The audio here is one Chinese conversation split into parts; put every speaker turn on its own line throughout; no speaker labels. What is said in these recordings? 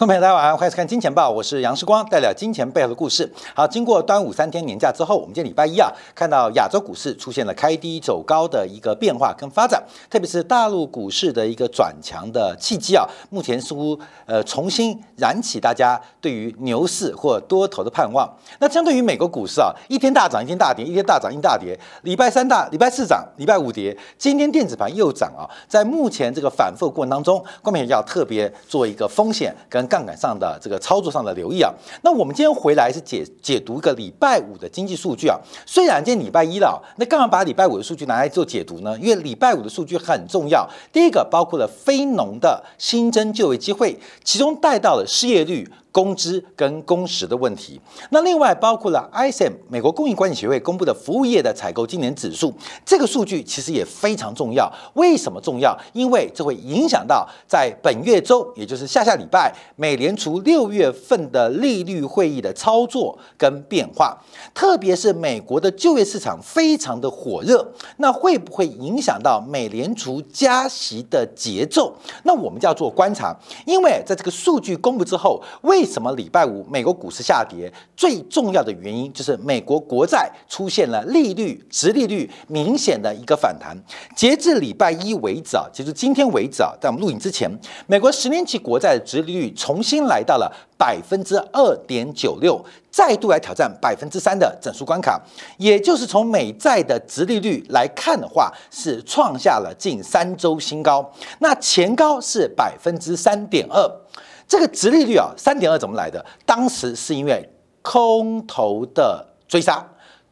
观众朋友，大家晚上好，欢迎收看《金钱报》，我是杨世光，带来金钱背后的故事。好，经过端午三天年假之后，我们今天礼拜一啊，看到亚洲股市出现了开低走高的一个变化跟发展，特别是大陆股市的一个转强的契机啊，目前似乎呃重新燃起大家对于牛市或多头的盼望。那相对于美国股市啊，一天大涨，一天大跌，一天大涨，一天大跌，礼拜三大，礼拜四涨，礼拜五跌，今天电子盘又涨啊，在目前这个反复过程当中，观众朋友要特别做一个风险跟杠杆上的这个操作上的留意啊。那我们今天回来是解解读一个礼拜五的经济数据啊。虽然今天礼拜一了，那干嘛把礼拜五的数据拿来做解读呢？因为礼拜五的数据很重要。第一个包括了非农的新增就业机会，其中带到了失业率。工资跟工时的问题，那另外包括了 ISM 美国供应管理协会公布的服务业的采购今年指数，这个数据其实也非常重要。为什么重要？因为这会影响到在本月周，也就是下下礼拜，美联储六月份的利率会议的操作跟变化。特别是美国的就业市场非常的火热，那会不会影响到美联储加息的节奏？那我们就要做观察，因为在这个数据公布之后，为为什么礼拜五美国股市下跌？最重要的原因就是美国国债出现了利率、直利率明显的一个反弹。截至礼拜一为止啊，其实今天为止啊，在我们录影之前，美国十年期国债的直利率重新来到了百分之二点九六，再度来挑战百分之三的整数关卡。也就是从美债的直利率来看的话，是创下了近三周新高。那前高是百分之三点二。这个直利率啊，三点二怎么来的？当时是因为空头的追杀。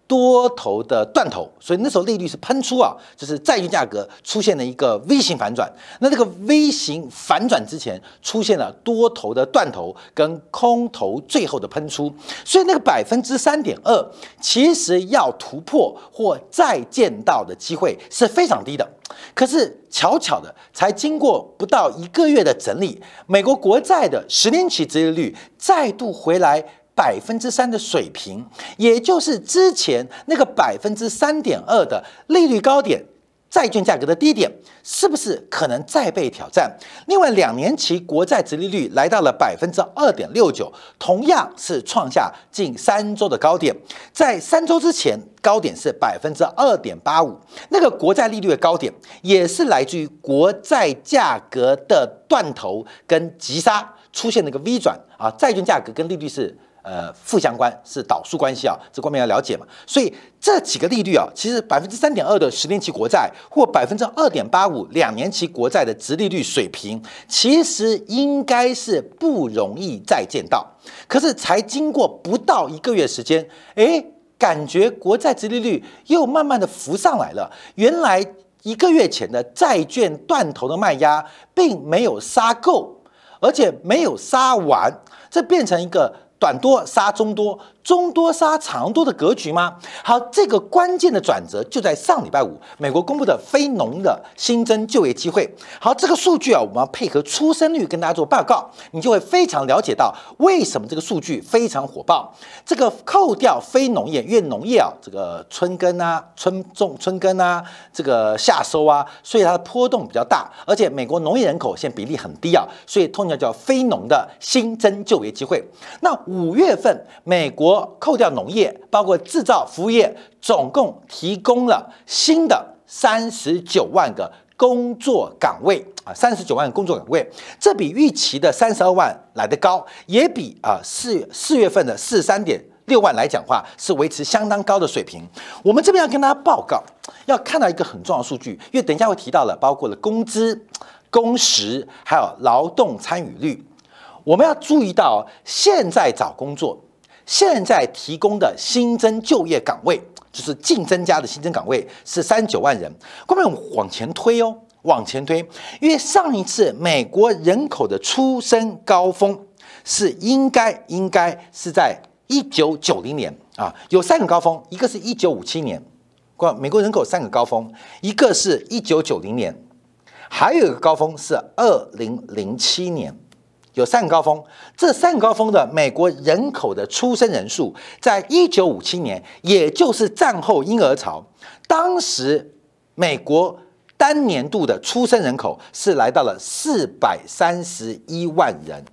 多头的断头，所以那时候利率是喷出啊，就是债券价格出现了一个 V 型反转。那这个 V 型反转之前出现了多头的断头跟空头最后的喷出，所以那个百分之三点二其实要突破或再见到的机会是非常低的。可是巧巧的，才经过不到一个月的整理，美国国债的十年期殖利率再度回来。百分之三的水平，也就是之前那个百分之三点二的利率高点，债券价格的低点，是不是可能再被挑战？另外，两年期国债殖利率来到了百分之二点六九，同样是创下近三周的高点。在三周之前，高点是百分之二点八五，那个国债利率的高点，也是来自于国债价格的断头跟急杀出现那个 V 转啊，债券价格跟利率是。呃，负相关是导数关系啊，这方面要了解嘛。所以这几个利率啊，其实百分之三点二的十年期国债或百分之二点八五两年期国债的直利率水平，其实应该是不容易再见到。可是才经过不到一个月时间，哎，感觉国债直利率又慢慢的浮上来了。原来一个月前的债券断头的卖压并没有杀够，而且没有杀完，这变成一个。短多杀中多，中多杀长多的格局吗？好，这个关键的转折就在上礼拜五，美国公布的非农的新增就业机会。好，这个数据啊，我们要配合出生率跟大家做报告，你就会非常了解到为什么这个数据非常火爆。这个扣掉非农业，因为农业啊，这个春耕啊、春种、春耕啊，这个夏收啊，所以它的波动比较大。而且美国农业人口现在比例很低啊，所以通常叫非农的新增就业机会。那五月份，美国扣掉农业，包括制造、服务业，总共提供了新的三十九万个工作岗位啊，三十九万个工作岗位，这比预期的三十二万来得高，也比啊四四月份的四十三点六万来讲话是维持相当高的水平。我们这边要跟大家报告，要看到一个很重要的数据，因为等一下会提到了，包括了工资、工时，还有劳动参与率。我们要注意到，现在找工作，现在提供的新增就业岗位，就是净增加的新增岗位是三九万人。后面往前推哦，往前推，因为上一次美国人口的出生高峰是应该应该是在一九九零年啊，有三个高峰，一个是一九五七年，过美国人口三个高峰，一个是一九九零年，还有一个高峰是二零零七年。有三个高峰，这三个高峰的美国人口的出生人数，在一九五七年，也就是战后婴儿潮，当时美国单年度的出生人口是来到了四百三十一万人，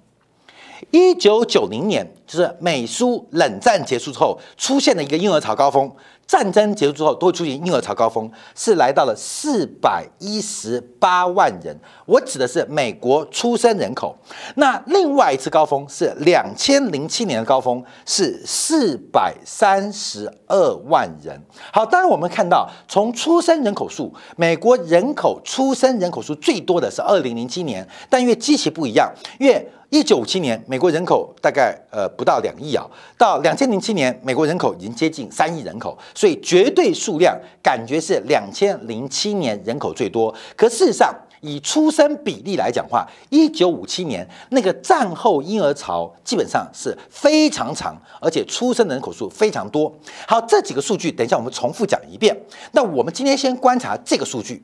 一九九零年，就是美苏冷战结束之后出现的一个婴儿潮高峰。战争结束之后，都会出现婴儿潮高峰，是来到了四百一十八万人。我指的是美国出生人口。那另外一次高峰是两千零七年的高峰，是四百三十二万人。好，当然我们看到，从出生人口数，美国人口出生人口数最多的是二零零七年，但因为机器不一样，因为一九五七年，美国人口大概呃不到两亿啊，到两千零七年，美国人口已经接近三亿人口，所以绝对数量感觉是两千零七年人口最多。可事实上，以出生比例来讲话，一九五七年那个战后婴儿潮基本上是非常长，而且出生人口数非常多。好，这几个数据等一下我们重复讲一遍。那我们今天先观察这个数据，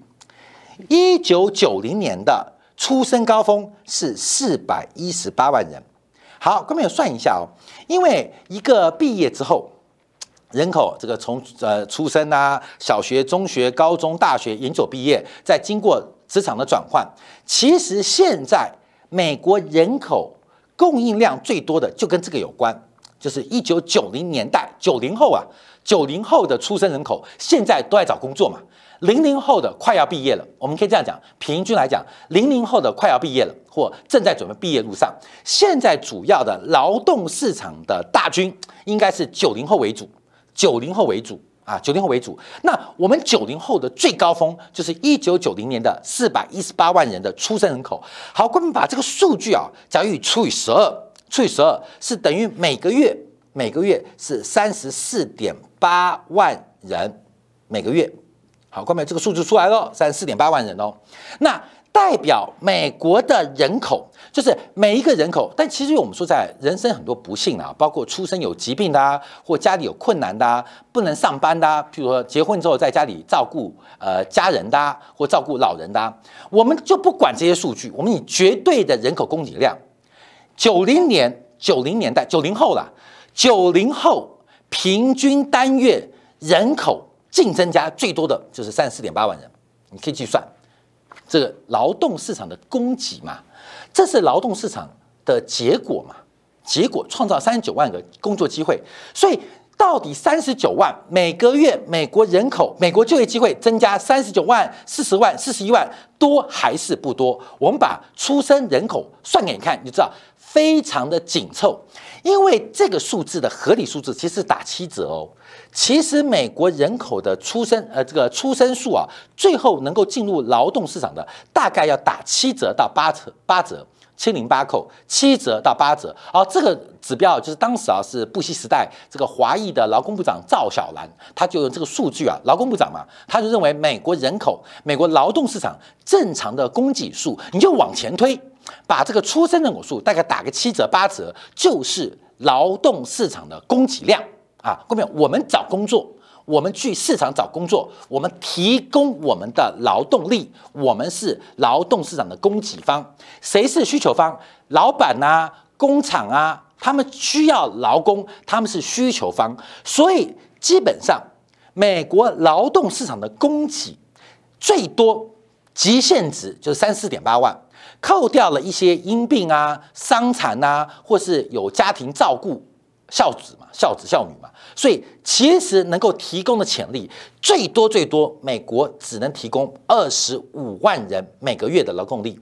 一九九零年的。出生高峰是四百一十八万人。好，各位有算一下哦，因为一个毕业之后，人口这个从呃出生啊，小学、中学、高中、大学、研究毕业，再经过职场的转换，其实现在美国人口供应量最多的就跟这个有关，就是一九九零年代九零后啊，九零后的出生人口现在都在找工作嘛。零零后的快要毕业了，我们可以这样讲，平均来讲，零零后的快要毕业了，或正在准备毕业路上。现在主要的劳动市场的大军应该是九零后为主，九零后为主啊，九零后为主。那我们九零后的最高峰就是一九九零年的四百一十八万人的出生人口。好，我们把这个数据啊，假如除以十二，除以十二是等于每个月每个月是三十四点八万人每个月。好，后面这个数字出来了，三十四点八万人哦。那代表美国的人口，就是每一个人口。但其实我们说，在人生很多不幸啊，包括出生有疾病的啊，或家里有困难的啊，不能上班的啊，譬如说结婚之后在家里照顾呃家人的啊，或照顾老人的啊，我们就不管这些数据，我们以绝对的人口供给量，九零年、九零年代、九零后了，九零后平均单月人口。净增加最多的就是三十四点八万人，你可以计算。这个劳动市场的供给嘛，这是劳动市场的结果嘛，结果创造三十九万个工作机会，所以到底三十九万每个月美国人口美国就业机会增加三十九万四十万四十一万多还是不多？我们把出生人口算给你看，你就知道非常的紧凑，因为这个数字的合理数字其实打七折哦。其实美国人口的出生，呃，这个出生数啊，最后能够进入劳动市场的，大概要打七折到八折，八折，七零八扣，七折到八折。哦，这个指标就是当时啊，是布希时代这个华裔的劳工部长赵小兰，他就用这个数据啊，劳工部长嘛，他就认为美国人口，美国劳动市场正常的供给数，你就往前推，把这个出生人口数大概打个七折八折，就是劳动市场的供给量。啊，后面，我们找工作，我们去市场找工作，我们提供我们的劳动力，我们是劳动市场的供给方。谁是需求方？老板呐，工厂啊，他们需要劳工，他们是需求方。所以基本上，美国劳动市场的供给最多极限值就是三四点八万，扣掉了一些因病啊、伤残啊，或是有家庭照顾。孝子嘛，孝子孝女嘛，所以其实能够提供的潜力最多最多，美国只能提供二十五万人每个月的劳动力，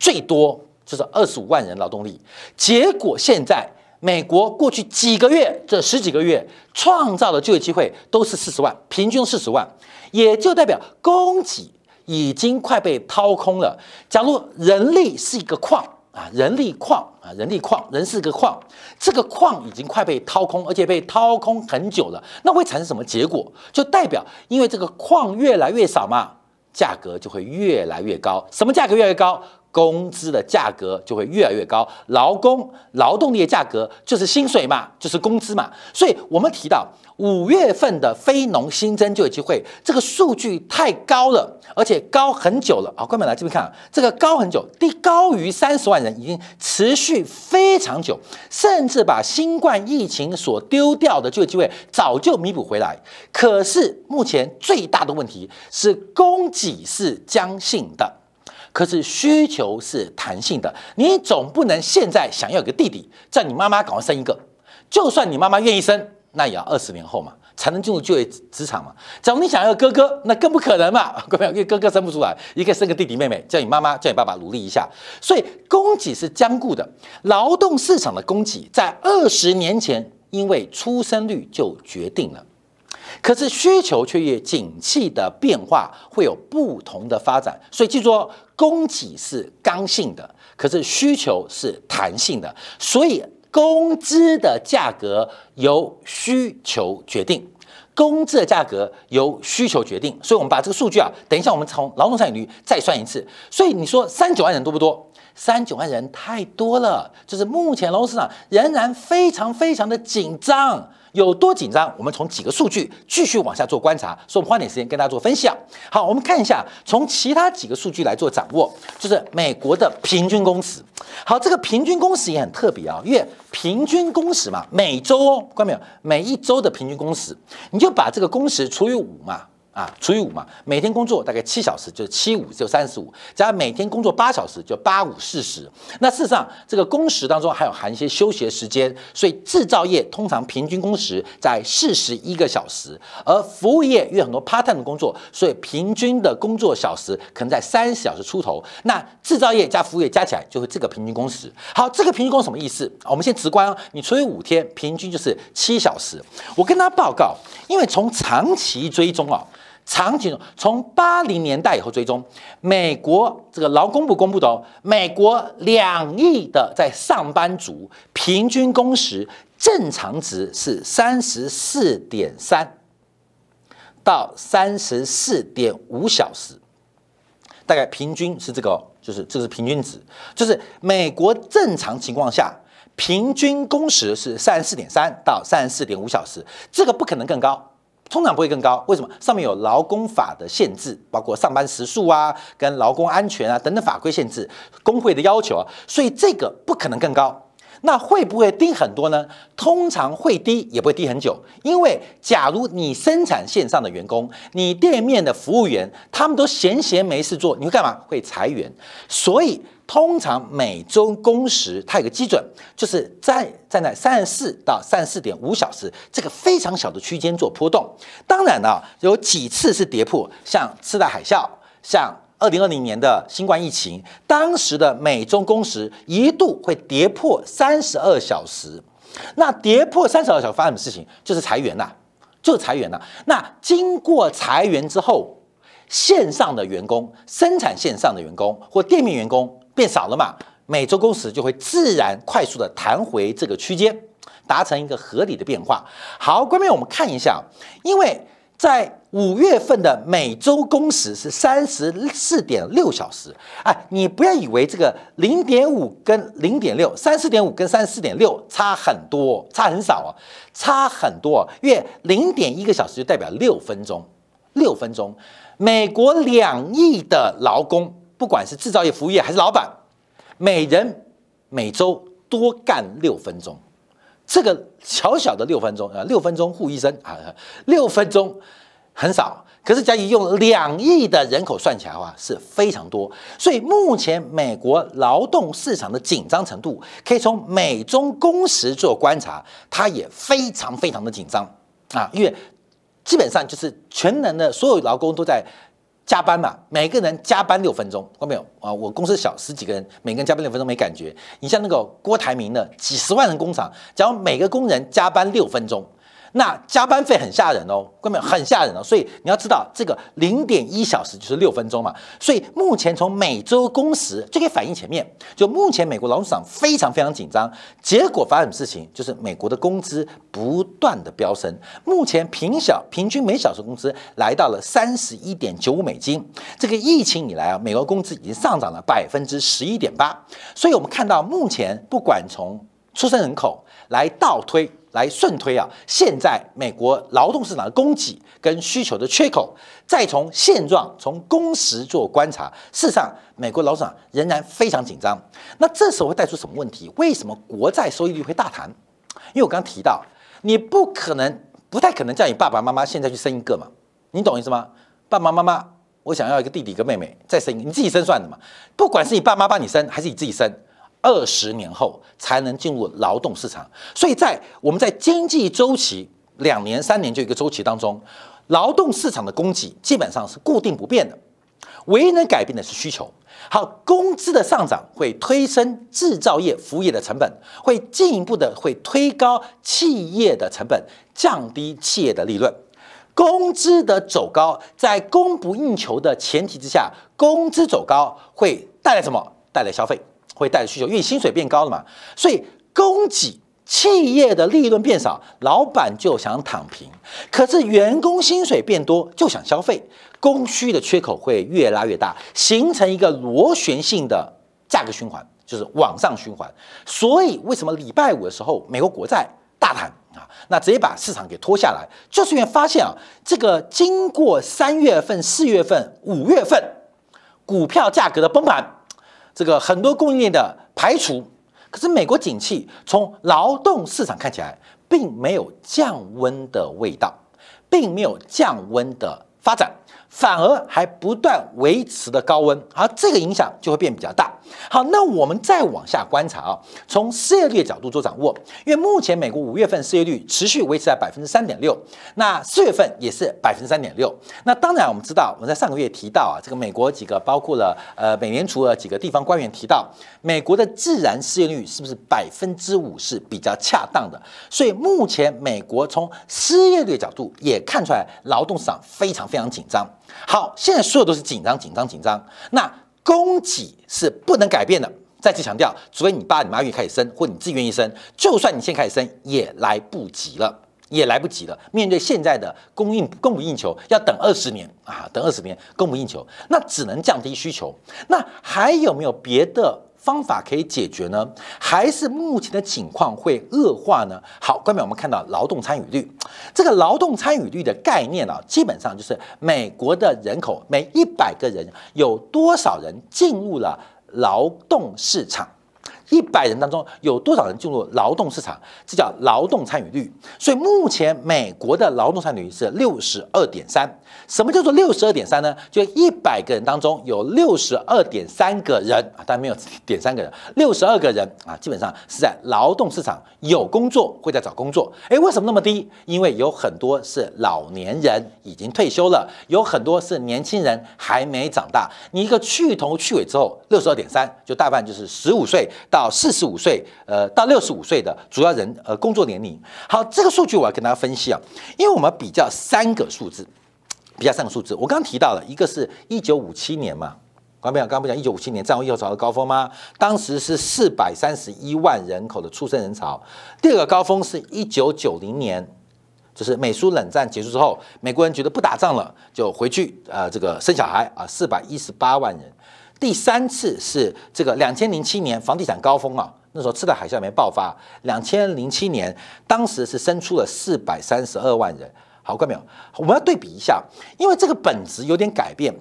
最多就是二十五万人劳动力。结果现在美国过去几个月这十几个月创造的就业机会都是四十万，平均四十万，也就代表供给已经快被掏空了。假如人力是一个矿。啊，人力矿啊，人力矿，人是个矿，这个矿已经快被掏空，而且被掏空很久了。那会产生什么结果？就代表因为这个矿越来越少嘛，价格就会越来越高。什么价格越来越高？工资的价格就会越来越高，劳工劳动力的价格就是薪水嘛，就是工资嘛。所以我们提到五月份的非农新增就业机会，这个数据太高了，而且高很久了啊！观众来这边看啊，这个高很久，低高于三十万人，已经持续非常久，甚至把新冠疫情所丢掉的就业机会早就弥补回来。可是目前最大的问题是供给是僵性的。可是需求是弹性的，你总不能现在想要有个弟弟，叫你妈妈赶快生一个，就算你妈妈愿意生，那也要二十年后嘛。才能进入就业职场嘛？假如你想要哥哥，那更不可能嘛！各位，因为哥哥生不出来，一个生个弟弟妹妹，叫你妈妈叫你爸爸努力一下。所以供给是坚固的，劳动市场的供给在二十年前因为出生率就决定了，可是需求却越景气的变化会有不同的发展。所以记住哦，供给是刚性的，可是需求是弹性的，所以。工资的价格由需求决定，工资的价格由需求决定，所以我们把这个数据啊，等一下我们从劳动参与率再算一次。所以你说三九万人多不多？三九万人太多了，就是目前劳动市场仍然非常非常的紧张。有多紧张？我们从几个数据继续往下做观察，所以我们花点时间跟大家做分享。好，我们看一下从其他几个数据来做掌握，就是美国的平均工时。好，这个平均工时也很特别啊，因为平均工时嘛，每周哦，看到没有？每一周的平均工时，你就把这个工时除以五嘛。啊，除以五嘛，每天工作大概七小时，就是七五就三十五，加每天工作八小时，就八五四十。那事实上，这个工时当中还有含一些休息时间，所以制造业通常平均工时在四十一个小时，而服务业因为很多 part time 的工作，所以平均的工作小时可能在三十小时出头。那制造业加服务业加起来就是这个平均工时。好，这个平均工什么意思？我们先直观，你除以五天，平均就是七小时。我跟他报告，因为从长期追踪啊。长期从八零年代以后追踪，美国这个劳工部公布的哦，美国两亿的在上班族平均工时正常值是三十四点三到三十四点五小时，大概平均是这个，就是这是平均值，就是美国正常情况下平均工时是三十四点三到三十四点五小时，这个不可能更高。通常不会更高，为什么？上面有劳工法的限制，包括上班时数啊、跟劳工安全啊等等法规限制，工会的要求啊，所以这个不可能更高。那会不会低很多呢？通常会低，也不会低很久，因为假如你生产线上的员工、你店面的服务员，他们都闲闲没事做，你会干嘛？会裁员，所以。通常每周工时它有个基准，就是在站在三十四到三十四点五小时这个非常小的区间做波动。当然呢，有几次是跌破，像次贷海啸，像二零二零年的新冠疫情，当时的每周工时一度会跌破三十二小时。那跌破三十二小时发生什么事情？就是裁员呐，就是裁员呐。那经过裁员之后，线上的员工、生产线上的员工或店面员工。变少了嘛，每周工时就会自然快速的弹回这个区间，达成一个合理的变化。好，关面我们看一下，因为在五月份的每周工时是三十四点六小时，哎，你不要以为这个零点五跟零点六，三四点五跟三十四点六差很多，差很少哦，差很多，因为零点一个小时就代表六分钟，六分钟，美国两亿的劳工。不管是制造业、服务业还是老板，每人每周多干六分钟，这个小小的六分钟啊，六分钟护一生啊，六分钟很少，可是假如用两亿的人口算起来的话，是非常多。所以目前美国劳动市场的紧张程度，可以从美中工时做观察，它也非常非常的紧张啊，因为基本上就是全能的所有劳工都在。加班嘛，每个人加班六分钟，看到没有啊？我公司小十几个人，每个人加班六分钟没感觉。你像那个郭台铭的几十万人工厂，假如每个工人加班六分钟。那加班费很吓人哦，各位很吓人哦，所以你要知道这个零点一小时就是六分钟嘛，所以目前从每周工时就可以反映前面，就目前美国劳动市场非常非常紧张，结果发生什么事情？就是美国的工资不断的飙升，目前平小平均每小时工资来到了三十一点九五美金，这个疫情以来啊，美国工资已经上涨了百分之十一点八，所以我们看到目前不管从出生人口来倒推。来顺推啊！现在美国劳动市场的供给跟需求的缺口，再从现状从工时做观察，事实上美国劳动市场仍然非常紧张。那这时候会带出什么问题？为什么国债收益率会大弹？因为我刚刚提到，你不可能不太可能叫你爸爸妈妈现在去生一个嘛？你懂意思吗？爸爸妈妈我想要一个弟弟一个妹妹，再生一个，你自己生算了嘛。不管是你爸妈帮你生，还是你自己生，二十年后才能进入劳动市场。所以在我们在经济周期两年、三年就一个周期当中，劳动市场的供给基本上是固定不变的，唯一能改变的是需求。好，工资的上涨会推升制造业、服务业的成本，会进一步的会推高企业的成本，降低企业的利润。工资的走高，在供不应求的前提之下，工资走高会带来什么？带来消费，会带来需求，因为薪水变高了嘛。所以供给企业的利润变少，老板就想躺平；可是员工薪水变多，就想消费。供需的缺口会越拉越大，形成一个螺旋性的价格循环，就是往上循环。所以为什么礼拜五的时候，美国国债大谈？啊，那直接把市场给拖下来，就是因为发现啊，这个经过三月份、四月份、五月份股票价格的崩盘，这个很多供应链的排除，可是美国景气从劳动市场看起来并没有降温的味道，并没有降温的发展。反而还不断维持的高温，好，这个影响就会变比较大。好，那我们再往下观察啊，从失业率角度做掌握，因为目前美国五月份失业率持续维持在百分之三点六，那四月份也是百分之三点六。那当然我们知道，我们在上个月提到啊，这个美国几个包括了呃美联储的几个地方官员提到，美国的自然失业率是不是百分之五是比较恰当的？所以目前美国从失业率角度也看出来，劳动市场非常非常紧张。好，现在所有都是紧张、紧张、紧张。那供给是不能改变的。再次强调，除非你爸、你妈愿意开始生，或你自愿意生，就算你现在开始生，也来不及了，也来不及了。面对现在的供应供不应求，要等二十年啊，等二十年供不应求，那只能降低需求。那还有没有别的？方法可以解决呢，还是目前的情况会恶化呢？好，下面我们看到劳动参与率，这个劳动参与率的概念啊，基本上就是美国的人口每一百个人有多少人进入了劳动市场。一百人当中有多少人进入劳动市场？这叫劳动参与率。所以目前美国的劳动参与率是六十二点三。什么叫做六十二点三呢？就一百个人当中有六十二点三个人啊，当然没有点三个人，六十二个人啊，基本上是在劳动市场有工作，会在找工作。诶，为什么那么低？因为有很多是老年人已经退休了，有很多是年轻人还没长大。你一个去头去尾之后，六十二点三就大半就是十五岁到。到四十五岁，呃，到六十五岁的主要人，呃，工作年龄。好，这个数据我要跟大家分析啊，因为我们比较三个数字，比较三个数字。我刚刚提到了一个是一九五七年嘛，刚不讲，刚不讲一九五七年战后一潮的高峰吗？当时是四百三十一万人口的出生人潮。第二个高峰是一九九零年，就是美苏冷战结束之后，美国人觉得不打仗了，就回去，呃，这个生小孩啊，四百一十八万人。第三次是这个两千零七年房地产高峰啊，那时候次贷海啸没爆发。两千零七年，当时是生出了四百三十二万人。好，看没有？我们要对比一下，因为这个本质有点改变。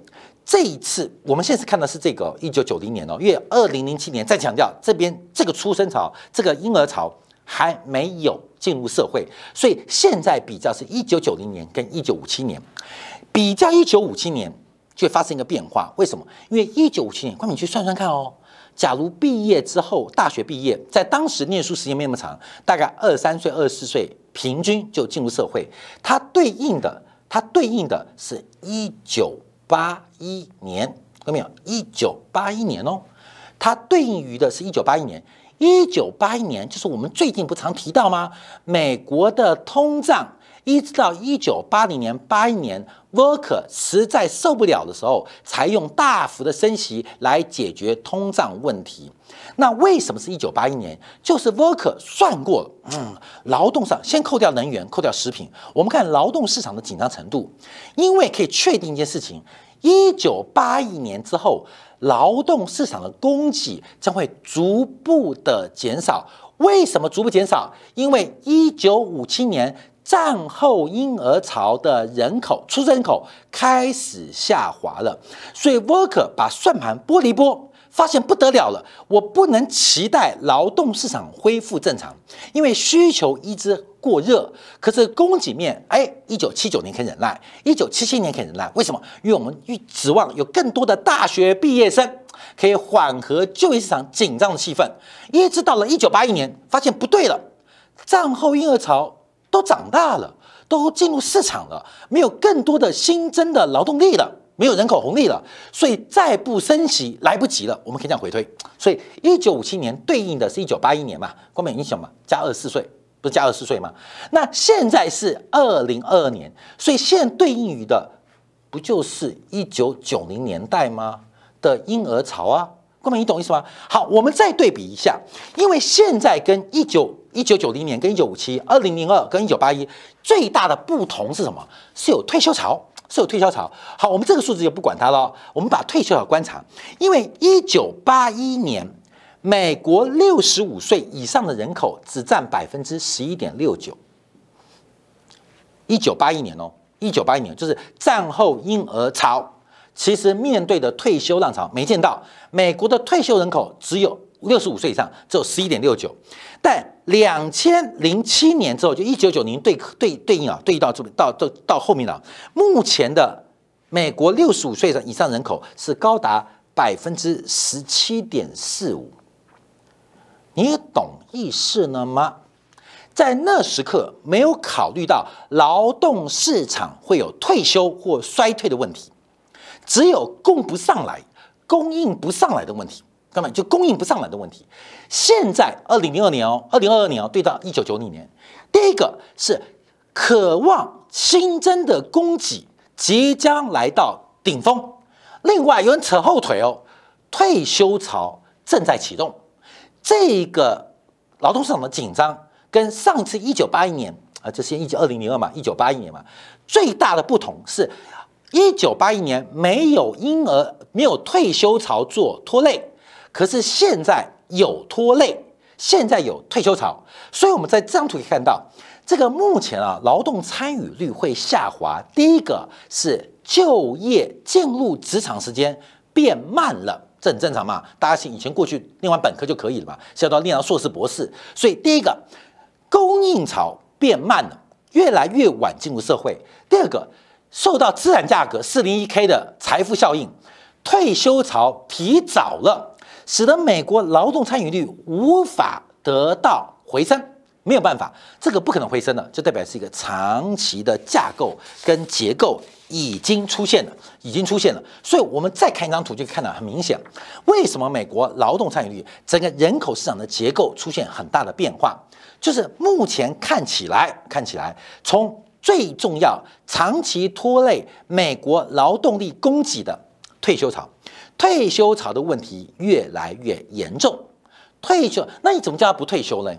这一次我们现在是看的是这个一九九零年哦，因为二零零七年再强调这边这个出生潮、这个婴儿潮还没有进入社会，所以现在比较是一九九零年跟一九五七年，比较一九五七年。就发生一个变化，为什么？因为一九五七年，光你去算算看哦。假如毕业之后，大学毕业，在当时念书时间没那么长，大概二三岁、二十四岁，平均就进入社会。它对应的，它对应的是一九八一年，看到没有？一九八一年哦，它对应于的是一九八一年。一九八一年就是我们最近不常提到吗？美国的通胀。一直到一九八零年、八一年，Worker 实在受不了的时候，才用大幅的升息来解决通胀问题。那为什么是一九八一年？就是 Worker 算过了，嗯，劳动上先扣掉能源、扣掉食品，我们看劳动市场的紧张程度，因为可以确定一件事情：一九八一年之后，劳动市场的供给将会逐步的减少。为什么逐步减少？因为一九五七年。战后婴儿潮的人口出生人口开始下滑了，所以沃克把算盘拨一拨，发现不得了了，我不能期待劳动市场恢复正常，因为需求一直过热，可是供给面，哎，一九七九年可以忍耐，一九七七年可以忍耐，为什么？因为我们预指望有更多的大学毕业生可以缓和就业市场紧张的气氛，一直到了一九八一年，发现不对了，战后婴儿潮都长大了，都进入市场了，没有更多的新增的劳动力了。没有人口红利了，所以再不升息来不及了。我们可以这样回推，所以一九五七年对应的是一九八一年嘛，光美影响嘛，加二十四岁，不是加二十四岁吗？那现在是二零二二年，所以现在对应于的不就是一九九零年代吗的婴儿潮啊？各位，你懂意思吗？好，我们再对比一下，因为现在跟一九一九九零年跟一九五七、二零零二跟一九八一最大的不同是什么？是有退休潮。是有退休潮，好，我们这个数字就不管它了。我们把退休潮观察，因为一九八一年，美国六十五岁以上的人口只占百分之十一点六九。一九八一年哦，一九八一年就是战后婴儿潮，其实面对的退休浪潮没见到，美国的退休人口只有六十五岁以上，只有十一点六九，但。两千零七年之后，就一九九零对对对应啊，对应到这到到到后面了。目前的美国六十五岁以上人口是高达百分之十七点四五，你懂意思了吗？在那时刻没有考虑到劳动市场会有退休或衰退的问题，只有供不上来、供应不上来的问题。根本就供应不上来的问题。现在二零零二年哦，二零二二年哦，对到一九九零年，第一个是渴望新增的供给即将来到顶峰。另外有人扯后腿哦，退休潮正在启动。这个劳动市场的紧张跟上次一九八一年啊，这是一九二零零二嘛，一九八一年嘛，最大的不同是，一九八一年没有婴儿没有退休潮做拖累。可是现在有拖累，现在有退休潮，所以我们在这张图可以看到，这个目前啊劳动参与率会下滑。第一个是就业进入职场时间变慢了，这很正常嘛？大家以前过去念完本科就可以了嘛，现在都念到硕士博士，所以第一个供应潮变慢了，越来越晚进入社会。第二个受到资产价格四零一 K 的财富效应，退休潮提早了。使得美国劳动参与率无法得到回升，没有办法，这个不可能回升的，就代表是一个长期的架构跟结构已经出现了，已经出现了。所以，我们再看一张图，就看到很明显，为什么美国劳动参与率整个人口市场的结构出现很大的变化，就是目前看起来，看起来从最重要、长期拖累美国劳动力供给的退休潮。退休潮的问题越来越严重，退休那你怎么叫他不退休呢？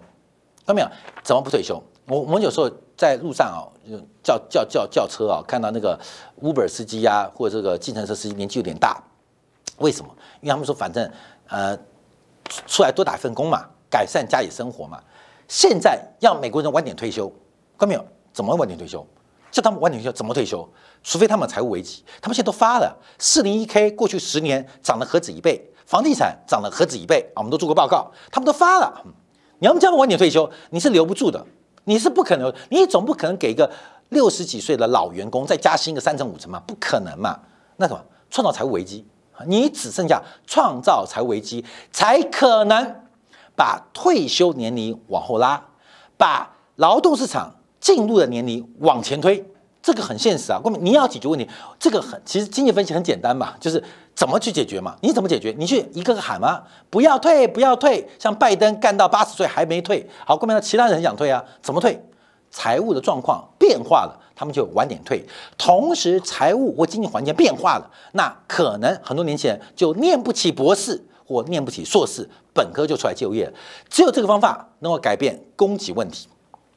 看到没有？怎么不退休？我我有时候在路上啊，叫叫叫叫车啊，看到那个 Uber 司机呀，或者这个计程车司机年纪有点大，为什么？因为他们说反正呃出来多打份工嘛，改善家里生活嘛。现在让美国人晚点退休，看到没有？怎么晚点退休？叫他们晚点退休，怎么退休？除非他们财务危机，他们现在都发了四零一 K，过去十年涨了何止一倍，房地产涨了何止一倍啊！我们都做过报告，他们都发了。你要叫他们晚点退休，你是留不住的，你是不可能，你总不可能给一个六十几岁的老员工再加薪个三成五成嘛？不可能嘛？那什么创造财务危机？你只剩下创造财务危机，才可能把退休年龄往后拉，把劳动市场进入的年龄往前推。这个很现实啊，各位，你要解决问题，这个很其实经济分析很简单嘛，就是怎么去解决嘛？你怎么解决？你去一个个喊吗？不要退，不要退，像拜登干到八十岁还没退，好，各位，其他人很想退啊，怎么退？财务的状况变化了，他们就晚点退。同时，财务或经济环境变化了，那可能很多年轻人就念不起博士或念不起硕士，本科就出来就业了。只有这个方法能够改变供给问题。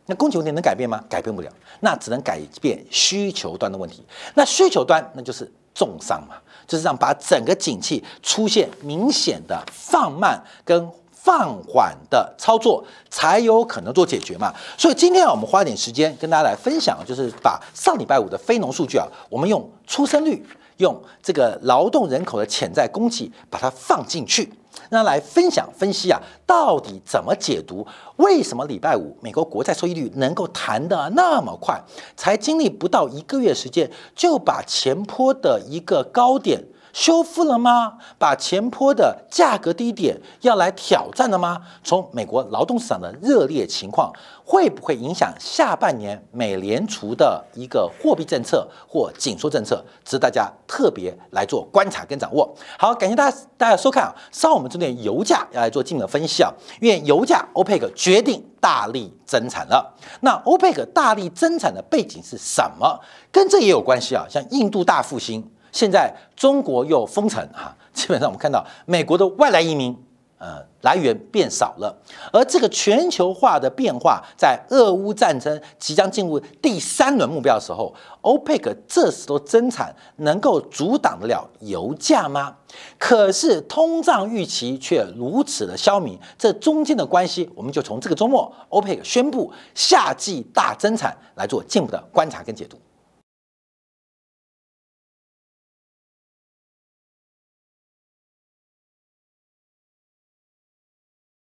那供给问题能改变吗？改变不了，那只能改变需求端的问题。那需求端那就是重伤嘛，就是让把整个景气出现明显的放慢跟放缓的操作才有可能做解决嘛。所以今天啊，我们花点时间跟大家来分享，就是把上礼拜五的非农数据啊，我们用出生率、用这个劳动人口的潜在供给把它放进去。那来分享分析啊，到底怎么解读？为什么礼拜五美国国债收益率能够弹得那么快？才经历不到一个月时间，就把前坡的一个高点。修复了吗？把前坡的价格低点要来挑战了吗？从美国劳动市场的热烈情况，会不会影响下半年美联储的一个货币政策或紧缩政策？值得大家特别来做观察跟掌握。好，感谢大家大家收看啊！稍后我们针对油价要来做进一步分析啊，因为油价欧佩克决定大力增产了。那欧佩克大力增产的背景是什么？跟这也有关系啊，像印度大复兴。现在中国又封城哈，基本上我们看到美国的外来移民，呃，来源变少了，而这个全球化的变化，在俄乌战争即将进入第三轮目标的时候，欧佩克这时候增产能够阻挡得了油价吗？可是通胀预期却如此的消弭，这中间的关系，我们就从这个周末欧佩克宣布夏季大增产来做进一步的观察跟解读。